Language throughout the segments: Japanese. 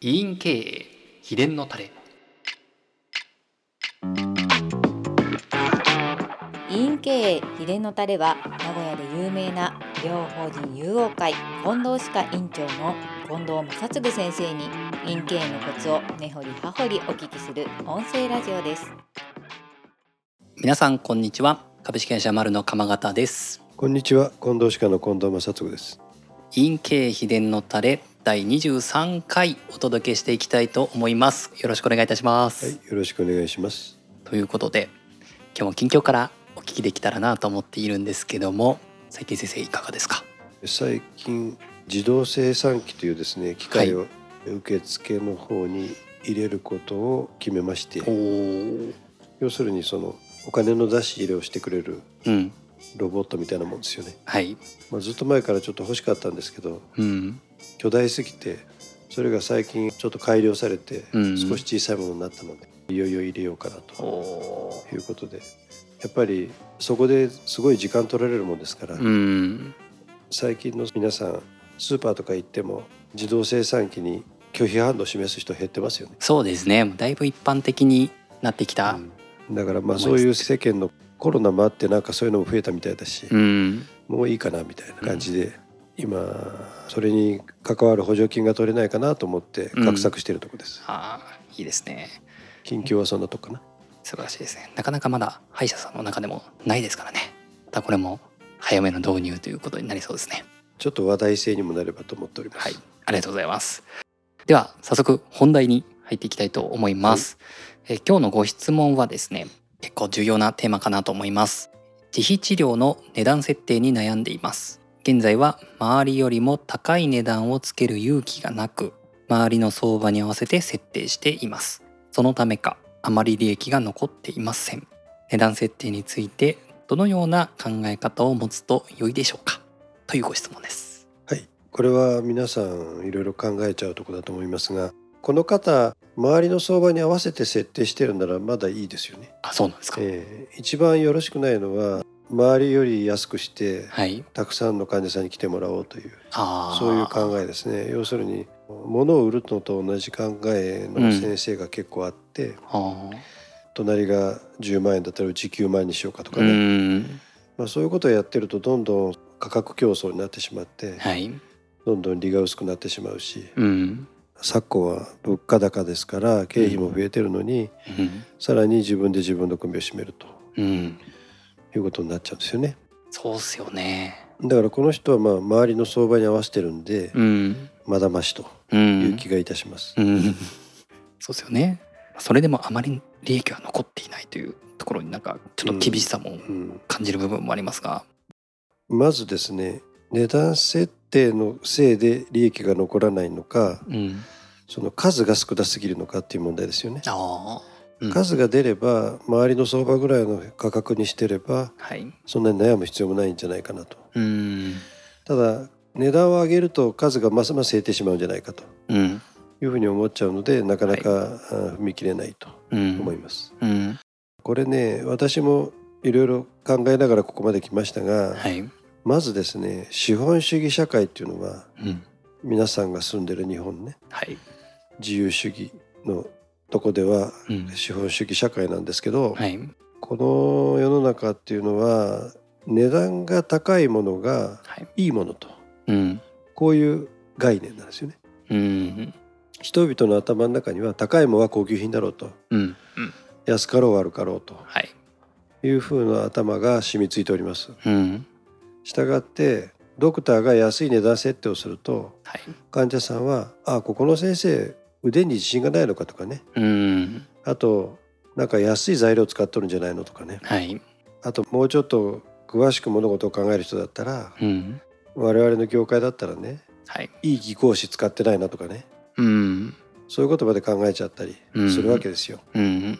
委員経営秘伝のタレ。委員経営秘伝のタレは名古屋で有名な医療法人友王会近藤歯科院長の近藤正嗣先生に委員経営のコツを根掘り葉掘りお聞きする音声ラジオです。皆さんこんにちは。株式会社丸の鎌形です。こんにちは。近藤歯科の近藤正嗣です。委員経営秘伝のタレ第23回お届けしていきたいと思います。よろしくお願いいたします、はいよろしくお願いします。ということで今日も近況からお聞きできたらなと思っているんですけども最近先生いかがですか？最近自動生産機というですね機械を受付の方に入れることを決めまして、おお要するにそのお金の出し入れをしてくれるうん。ロボットみたいなもんですよね、はい。まあ、ずっと前からちょっと欲しかったんですけどうん巨大すぎてそれが最近ちょっと改良されてうん少し小さいものになったので、いよいよ入れようかなおとおいうことでやっぱりそこですごい時間取られるもんですから、うん。最近の皆さんスーパーとか行っても自動生産機に拒否反応を示す人減ってますよね、そうですね。だいぶ一般的になってきた。だからまあそういう世間のコロナもあってなんかそういうのも増えたみたいだし、うん。もういいかなみたいな感じで、今それに関わる補助金が取れないかなと思って画策しているところです、ああいいですね。近況はそんなとこかな。素晴らしいですね。なかなかまだ歯医者さんの中でもないですからね。またこれも早めの導入ということになりそうですね。ちょっと話題性にもなればと思っております、はい。ありがとうございます。では早速本題に入っていきたいと思います、えー今日のご質問はですね結構重要なテーマかなと思います。自費治療の値段設定に悩んでいます現在は周りよりも高い値段をつける勇気がなく周りの相場に合わせて設定しています。そのためかあまり利益が残っていません。値段設定についてどのような考え方を持つと良いでしょうか？というご質問です。はい、これは皆さんいろいろ考えちゃうところだと思いますがこの方周りの相場に合わせて設定してるならまだいいですよね、あそうなんですか、えー一番よろしくないのは周りより安くしてはい。たくさんの患者さんに来てもらおうというそういう考えですね。要するに物を売るのと同じ考えの先生が結構あって、あ隣が10万円だったらうち9万円にしようかとーかね、うん。まあ、そういうことをやってるとどんどん価格競争になってしまってはい。どんどん利が薄くなってしまうしうん。昨今は物価高ですから経費も増えてるのに、うん。さらに自分で自分の首を絞めると。うんいうことになっちゃうんですよね。そうっすよね。だからこの人はまあ周りの相場に合わせてるんで、うん。まだましとういうん気がいたします。うん。そうですよね。それでもあまり利益が残っていないというところになんかちょっと厳しさもうん。感じる部分もありますが。まずですね値段設定のせいで利益が残らないのかうん。その数が少なすぎるのかっていう問題ですよね。ああうん数が出れば周りの相場ぐらいの価格にしてればはい。そんなに悩む必要もないんじゃないかなと。うん。ただ値段を上げると数がますます減ってしまうんじゃないかと。うん。いうふうに思っちゃうのでなかなか、あ踏み切れないとうん。思います。うん。これね私もいろいろ考えながらここまで来ましたが、はい。まずですね資本主義社会っていうのはうん。皆さんが住んでる日本ね。はい。自由主義のとこではうん。資本主義社会なんですけど、はい。この世の中っていうのは値段が高いものがはい。いいものと。うん。こういう概念なんですよね。うん。人々の頭の中には高いものは高級品だろうと。うん。うん安かろう悪かろうと。はい。いう風な頭が染みついております。うん。したがってドクターが安い値段設定をするとはい。患者さんは「あここの先生腕に自信がないのか」とかね。うん。あとなんか安い材料を使っとるんじゃないのとかね。はい。あともうちょっと詳しく物事を考える人だったらうん。我々の業界だったらねはい。いい技工士使ってないなとかね。うん。そういうことまで考えちゃったりするわけですよ。うん。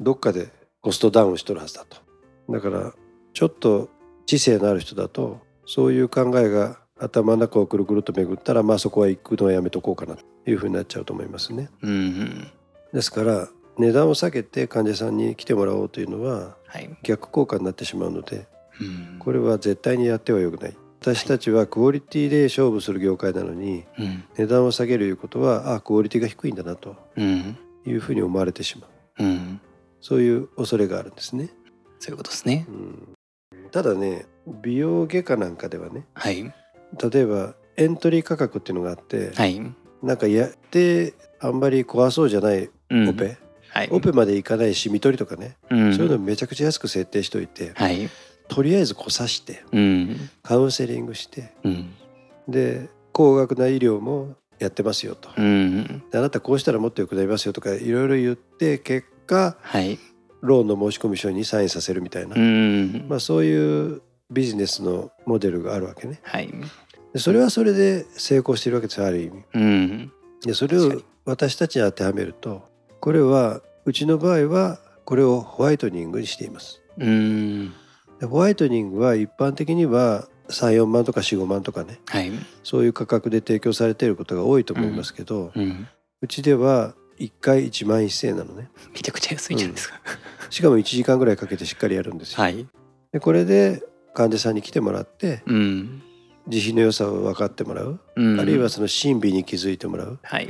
どっかでコストダウンしとるはずだと。だからちょっと知性のある人だとそういう考えが頭の中をくるくると巡ったらまあそこは行くのはやめとこうかなというふうになっちゃうと思いますね。うん。ですから値段を下げて患者さんに来てもらおうというのははい。逆効果になってしまうのでうん。これは絶対にやってはよくない。私たちはクオリティで勝負する業界なのにうん。値段を下げるいうことはあクオリティが低いんだなとうん。いうふうに思われてしまう。うん。そういう恐れがあるんですね、そういうことですね。うん、ただね美容外科なんかではねはい例えばエントリー価格っていうのがあって、はい。なんかやってあんまり怖そうじゃないうん。オペ、はい。オペまでいかないシミ取りとかね、うん。そういうのめちゃくちゃ安く設定しといてはい。とりあえず来さしてうん。カウンセリングしてうん。で高額な医療もやってますよと、あなたこうしたらもっと良くなりますよとかいろいろ言って結果はい。ローンの申込書にサインさせるみたいな、うん。まあ、そういうビジネスのモデルがあるわけね。はい。でそれはそれで成功してるわけですよある意味。うん。でそれを私たちに当てはめるとこれはうちの場合はこれをホワイトニングにしています。うん。でホワイトニングは一般的には34万とか45万とかね。はい。そういう価格で提供されていることが多いと思いますけど、ううん。ちでは1回1万1000円なのね。めちゃくちゃ安いじゃないですか。しかも1時間ぐらいかけてしっかりやるんですよ、はい。でこれで患者さんに来てもらってうん。自費の良さを分かってもらう、うん。あるいはその神秘に気づいてもらう。はい。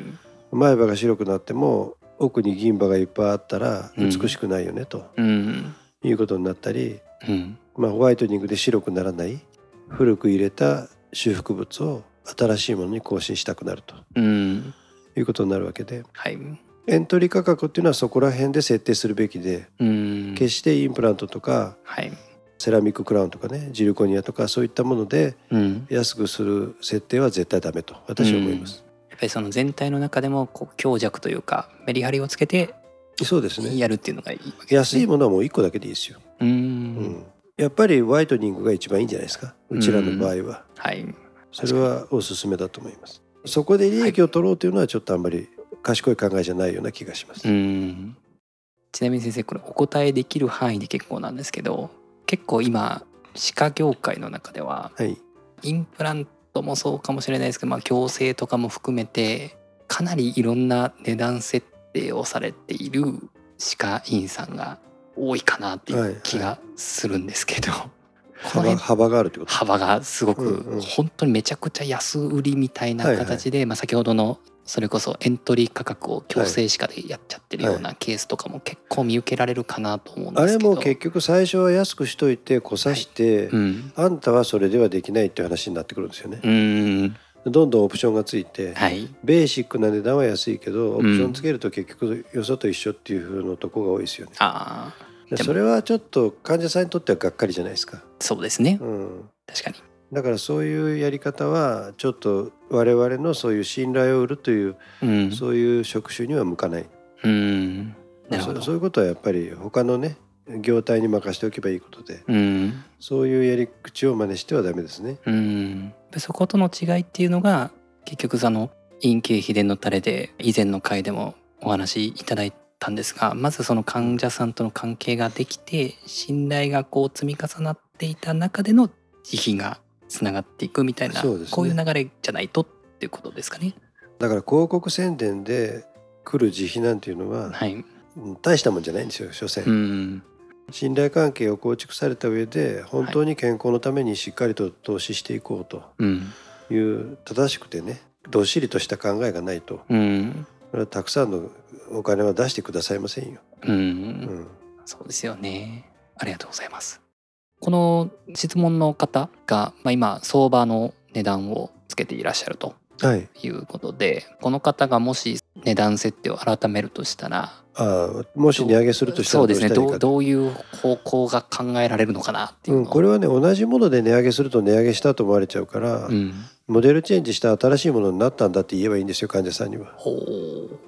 前歯が白くなっても奥に銀歯がいっぱいあったらうん。美しくないよね、と。うん。いうことになったり、うん。まあ、ホワイトニングで白くならない古く入れた修復物を新しいものに更新したくなると。うん。いうことになるわけで。はい。エントリー価格っていうのはそこら辺で設定するべきでうん。決してインプラントとかはいセラミッククラウンとかねジルコニアとかそういったものでうん安くする設定は絶対ダメと私は思います。やっぱりその全体の中でもこう強弱というかメリハリをつけてそうですねやるっていうのがいいね安いものはもう1個だけでいいですよ。ううんんやっぱりホワイトニングが一番いいんじゃないですかうちらの場合は。はいそれはおすすめだと思います。そこで利益を取ろうというのはちょっとあんまり賢い考えじゃないような気がします。うんちなみに先生これお答えできる範囲で結構なんですけど結構今歯科業界の中でははい。インプラントもそうかもしれないですけど、まあ、矯正とかも含めてかなりいろんな値段設定をされている歯科医院さんが多いかなっていう気がするんですけど、この幅辺幅があるってこと。幅がすごく、うんうん本当にめちゃくちゃ安売りみたいな形で、まあ、先ほどのそれこそエントリー価格を矯正歯科でやっちゃってるようなケースとかも結構見受けられるかなと思うんですけど。あれも結局最初は安くしといて来さして、うん。あんたはそれではできないっていう話になってくるんですよね。うん。どんどんオプションがついて、はい。ベーシックな値段は安いけどオプションつけると結局よそと一緒っていう風のとこが多いですよね。あそれはちょっと患者さんにとってはがっかりじゃないですか。そうですね。うん、確かにだからそういうやり方はちょっと我々のそういう信頼を売るという、うん。そういう職種には向かない。うん。なそそういうことはやっぱり他のね業態に任しておけばいいことでうん。そういうやり口を真似してはダメですね。うん。そことの違いっていうのが結局その陰茎秘伝のタレで以前の回でもお話しいただいたんですがまずその患者さんとの関係ができて信頼がこう積み重なっていた中での慈悲がつながっていくみたいな、ね。こういう流れじゃないとっていうことですかね。だから広告宣伝で来る自費なんていうのは、はい、うん大したもんじゃないんですよ所詮、うん。信頼関係を構築された上で本当に健康のためにしっかりと投資していこうとうん。いう正しくてねどっしりとした考えがないと。うん。これはたくさんのお金は出してくださいませんよ。うん。うん。そうですよね。ありがとうございます。この質問の方が、まあ、今相場の値段をつけていらっしゃるとはい、いうことでこの方がもし値段設定を改めるとしたらああもし値上げするとしたらそうですね。どうどういういう方向が考えられるのかなっていううん、これはね同じもので値上げすると値上げしたと思われちゃうから、うん、モデルチェンジした新しいものになったんだって言えばいいんですよ患者さんには。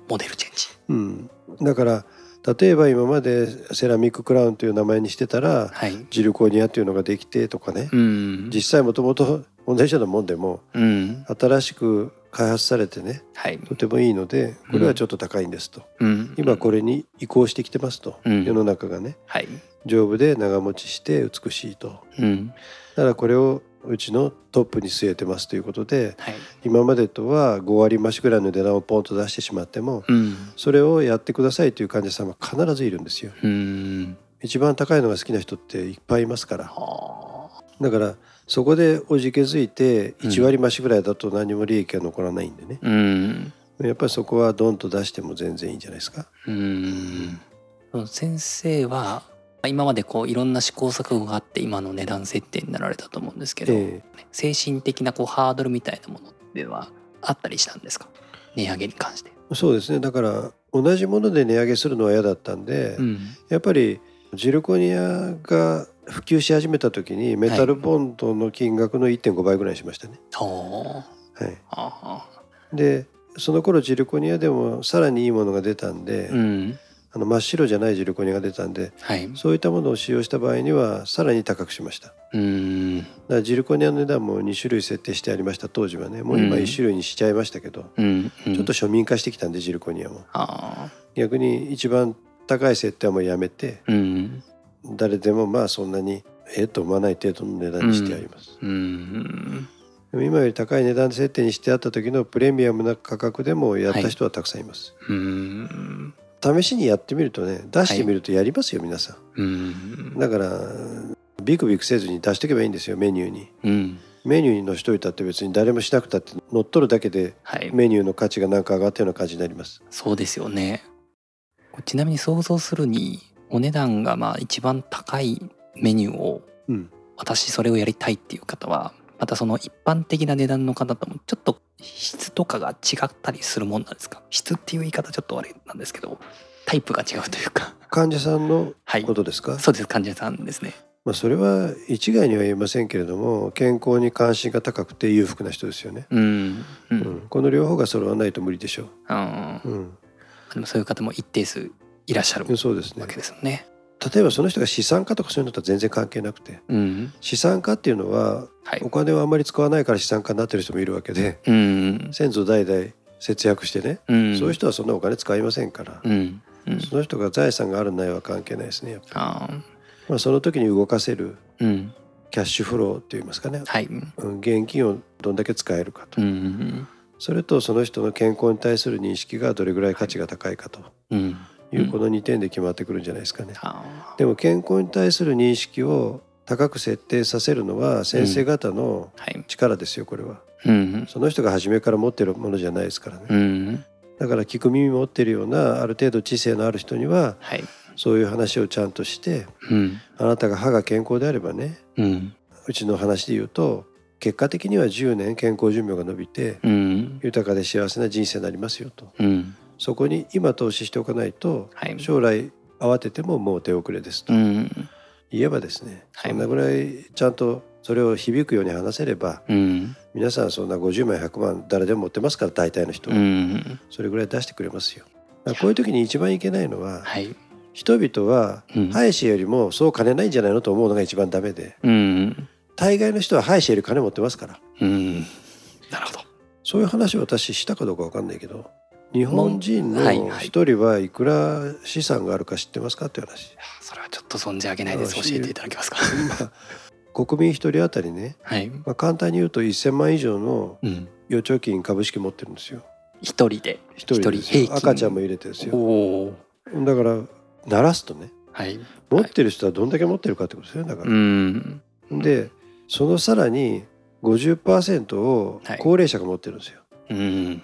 モデルチェンジ。うん、だから例えば今までセラミッククラウンという名前にしてたらはい。ジルコニアというのができてとかね、うん。実際もともと同じようなもんでもうん。新しく開発されてねはい。とてもいいのでこれはちょっと高いんですと、うん。今これに移行してきてますと、うん。世の中がね。はい。丈夫で長持ちして美しいと。うん。だからこれをうちのトップに据えてますということではい。今までとは5割増しぐらいの値段をポンと出してしまってもうん。それをやってくださいという患者さんは必ずいるんですよ。うん。一番高いのが好きな人っていっぱいいますから。はあ。だからそこでおじけづいてうん1割増しぐらいだと何も利益が残らないんでね、うん。やっぱりそこはドンと出しても全然いいんじゃないですか。うん。先生は今までこういろんな試行錯誤があって今の値段設定になられたと思うんですけど、え精神的なこうハードルみたいなものではあったりしたんですか？値上げに関して。えそうですね。だから同じもので値上げするのは嫌だったんで、うん。やっぱりジルコニアが普及し始めた時にメタルボンドの金額の1.5倍ぐらいにしましたね。ほうはい、あでその頃ジルコニアでもさらにいいものが出たんで、あうんあの真っ白じゃないジルコニアが出たんではい。そういったものを使用した場合にはさらに高くしました。だかうんらジルコニアの値段も2種類設定してありました。当時はね。もう今うん。1種類にしちゃいましたけど、うんうん。ちょっと庶民化してきたんでジルコニアも。逆に一番高い設定はもうやめてうん。誰でもまあそんなにええと思わない程度の値段にしてあります、うん。でも今より高い値段設定にしてあった時のプレミアムな価格でもやった人はたくさんいます、うん試しにやってみるとね出してみるとやりますよ、皆さうん。んだからビクビクせずに出しとけばいいんですよメニューに。うん。メニューに載しといたって別に誰もしなくたって乗っ取るだけではい。メニューの価値がなんか上がったような感じになります。そうですよね。ちなみに想像するにお値段がまあ一番高いメニューをうん。私それをやりたいっていう方はまたその一般的な値段の方ともちょっと質とかが違ったりするもんなんですか？質っていう言い方ちょっとあれなんですけど タイプが違うというか。患者さんのはいことですか、そうです患者さんですね。まあ、それは一概には言えませんけれども健康に関心が高くて裕福な人ですよね、うんううん。ん、この両方が揃わないと無理でしょあう、うん。ーでもそういう方も一定数いらっしゃるうん、そうですね。わけですよね例えばその人が資産家とかそういうのとは全然関係なくてうん。資産家っていうのははい。お金をあまり使わないから資産家になってる人もいるわけでうん。先祖代々節約してね、うん。そういう人はそんなお金使いませんから、うん。うん。その人が財産があるないは関係ないですねやっぱり、まあ、その時に動かせるうん。キャッシュフローって言いますかね、はい。うん、現金をどんだけ使えるかと、うん。それとその人の健康に対する認識がどれぐらい価値が高いかと。うんいうこの2点で決まってくるんじゃないですかね。あでも健康に対する認識を高く設定させるのは先生方の力ですよこれは。うんその人が初めから持ってるものじゃないですからね。うんだから聞く耳持ってるようなある程度知性のある人にははい。そういう話をちゃんとしてうん。あなたが歯が健康であればねうん。うちの話で言うと結果的には10年健康寿命が伸びてうん。豊かで幸せな人生になりますよと。うんそこに今投資しておかないとはい。将来慌ててももう手遅れですとうん。言えばですねはい。そんなぐらいちゃんとそれを響くように話せればうん。皆さんそんな50万100万誰でも持ってますから大体の人うはん。それぐらい出してくれますよ。こういう時に一番いけないのははい。人々はうん。歯医者よりもそう金ないんじゃないのと思うのが一番ダメでうん。大概の人は歯医者より金持ってますからうんなるほどそういう話を私したかどうかわかんないけど日本人のはいはい。一人はいくら資産があるか知ってますか？っていう話。それはちょっと存じ上げないです。あ教えていただけますか？まあ国民一人当たりね、はい。まあ、簡単に言うと1,000万以上のうん。預貯金株式持ってるんですよ。一人で。一人で一人平均。赤ちゃんも入れてですおよ。おだから鳴らすとね。はい。持ってる人はどんだけ持ってるかってことですよだかうら。ん。でそのさらに50%をはい。高齢者が持ってるんですよ。うん。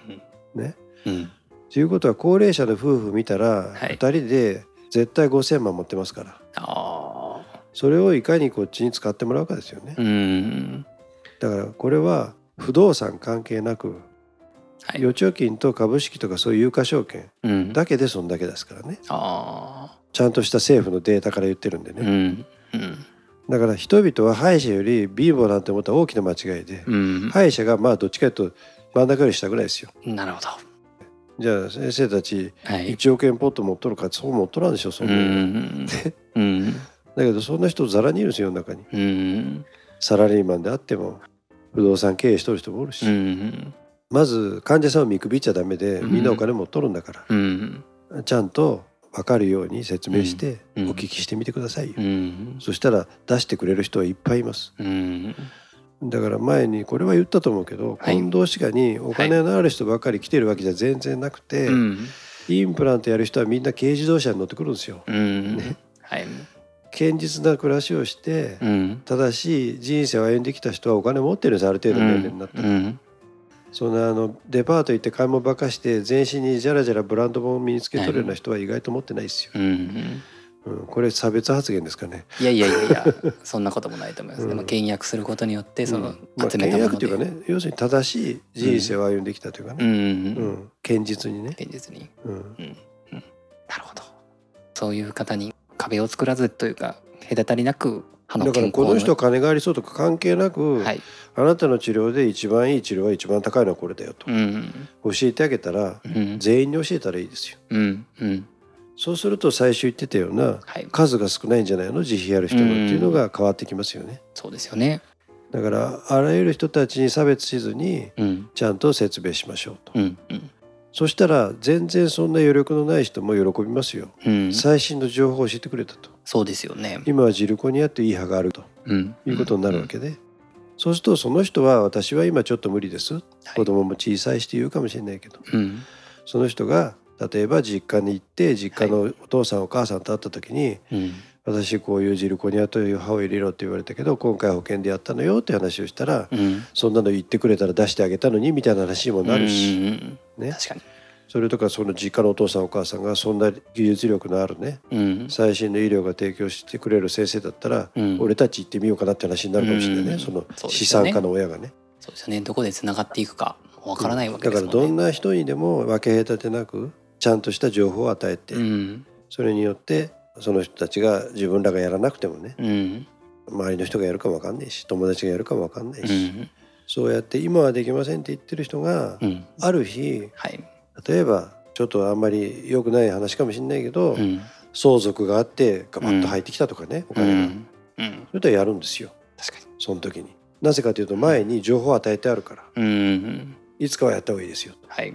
ね。うんということは高齢者の夫婦見たらはい。2人で絶対5,000万持ってますから。ああそれをいかにこっちに使ってもらうかですよね。うん。だからこれは不動産関係なくはい。預貯金と株式とかそういう有価証券うん。だけでそんだけですからね。あちゃんとした政府のデータから言ってるんであうね、ん。うん。だから人々は歯医者より貧乏なんて思ったら大きな間違いで、うん。歯医者がまあどっちかというと真ん中より下ぐらいですよ。なるほどじゃあ先生たちはい。1億円ポット持っとるかってそう持っとらんでしょそんうなうん。だけどそんな人ざらにいるんですよ世の中に。うん。サラリーマンであっても不動産経営しとる人もおるし、うん。まず患者さんを見くびっちゃダメでうん。みんなお金持っとるんだから、うん。ちゃんと分かるように説明しておうん。聞きしてみてくださいよ、うん。そしたら出してくれる人はいっぱいいます。うんだから前にこれは言ったと思うけど、はい。近藤歯科にお金のある人ばっかり来てるわけじゃ全然なくて、うん。インプラントやる人はみんな軽自動車に乗ってくるんですよ。うん。はい。堅実な暮らしをして、うん。正しい人生を歩んできた人はお金持ってるんですある程度の年齢になったら、うん。そんなあのデパート行って買い物ばっかして全身にじゃらじゃらブランド物を身につけとるような人は意外と持ってないですよ、うん。うんうん、これ差別発言ですかね。いやいやいやいや そんなこともないと思います、うん。でも倹約することによってそのうんまあ、集めた倹もので、約というかね要するに正しい人生を歩んできたというかね、うん。うんううん。ん。堅実にね、現実に、うん、うん。うん、なるほど。そういう方に壁を作らずというか隔たりなくだからこの人は金がありそうとか関係なく、はい、あなたの治療で一番いい治療は一番高いのはこれだよと、うん。教えてあげたらうん。全員に教えたらいいですよ。うん。うんそうすると最初言ってたようなはい。数が少ないんじゃないの？自費やる人のっていうのが変わってきますよね。そうですよね。だからあらゆる人たちに差別しずにうん。ちゃんと説明しましょうと、うんうん。そしたら全然そんな余力のない人も喜びますよ、うん。最新の情報を教えてくれたと。そうですよね。今はジルコニアっていい歯があると。うん。いうことになるわけで、そうするとその人は私は今ちょっと無理です、はい。子供も小さいして言うかもしれないけど。うん。その人が例えば実家に行って実家のお父さんお母さんと会った時にうん。私こういうジルコニアという歯を入れろって言われたけど今回保険でやったのよって話をしたら、うん。そんなの言ってくれたら出してあげたのにみたいな話にもなるし、うんうんね。確かに。それとかその実家のお父さんお母さんがそんな技術力のあるねうん。最新の医療が提供してくれる先生だったら、うん。俺たち行ってみようかなって話になるかもしれないね、うん。その資産家の親がね。そうですよね。どこでつながっていくかわからないわけだですもんね。からどんな人にでも分け隔てなくちゃんとした情報を与えて、うん。それによってその人たちが自分らがやらなくてもねうん。周りの人がやるかも分かんないし友達がやるかも分かんないうし、ん。そうやって今はできませんって言ってる人が、うん。ある日はい。例えばちょっとあんまり良くない話かもしれないけど、うん。相続があってガバッと入ってきたとかね、おう金が、ん。うん。それとはやるんですよ。確かに。その時に。なぜかというと前に情報を与えてあるから。うん。いつかはやった方がいいですよと。はい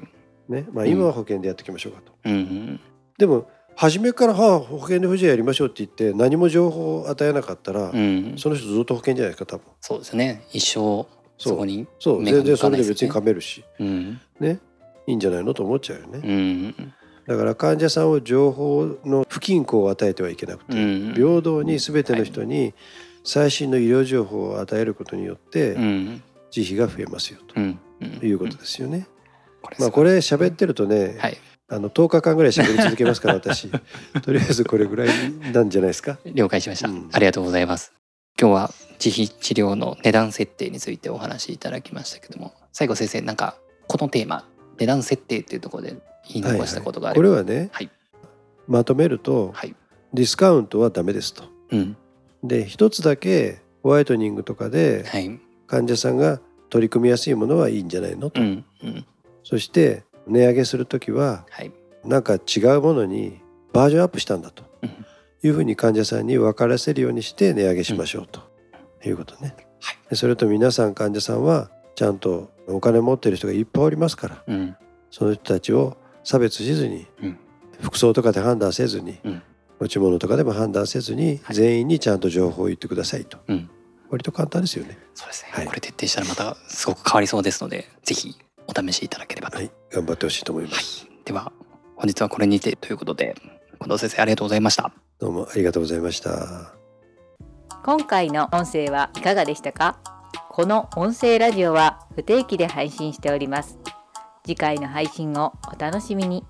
ね。まあ、うん。今は保険でやっていきましょうかと。うんでも初めからはあ保険で不自由やりましょうって言って何も情報を与えなかったら、うん。その人ずっと保険じゃないですか多分。そうですね。一生そこにそう。全然それで別に向かめるし。うん。ね。いいんじゃないのと思っちゃうよね。うん。だから患者さんを情報の不均衡を与えてはいけなくて、うん。平等に全ての人に最新の医療情報を与えることによってうん。自費が増えますよとうん。うん。いうことですよね。これまあこれ喋ってるとね、はい。あの10日間ぐらい喋り続けますから私。とりあえずこれぐらいなんじゃないですか？了解しました、うん。ありがとうございます。今日は自費治療の値段設定についてお話しいただきましたけども最後先生なんかこのテーマ値段設定っていうところで言い残したことがあればこれはね、はい。まとめると、はい。ディスカウントはダメですと。うん。で一つだけホワイトニングとかではい。患者さんが取り組みやすいものはいいんじゃないのと。うんうんそして値上げする時ははい。なんか違うものにバージョンアップしたんだと。うん。いうふうに患者さんに分からせるようにして値上げしましょうと。いうことね。はい。でそれと皆さん患者さんはちゃんとお金持ってる人がいっぱいおりますからうん。その人たちを差別しずにうん。服装とかで判断せずに、うん。持ち物とかでも判断せずに、はい。全員にちゃんと情報を言ってくださいと。うん。割と簡単ですよね。そうですね、はい。これ徹底したらまたすごく変わりそうですのでぜひお試しいただければと、はい、頑張ってほしいと思います。では本日はこれにてということで近藤先生ありがとうございました。どうもありがとうございました。今回の音声はいかがでしたか？この音声ラジオは不定期で配信しております。次回の配信をお楽しみに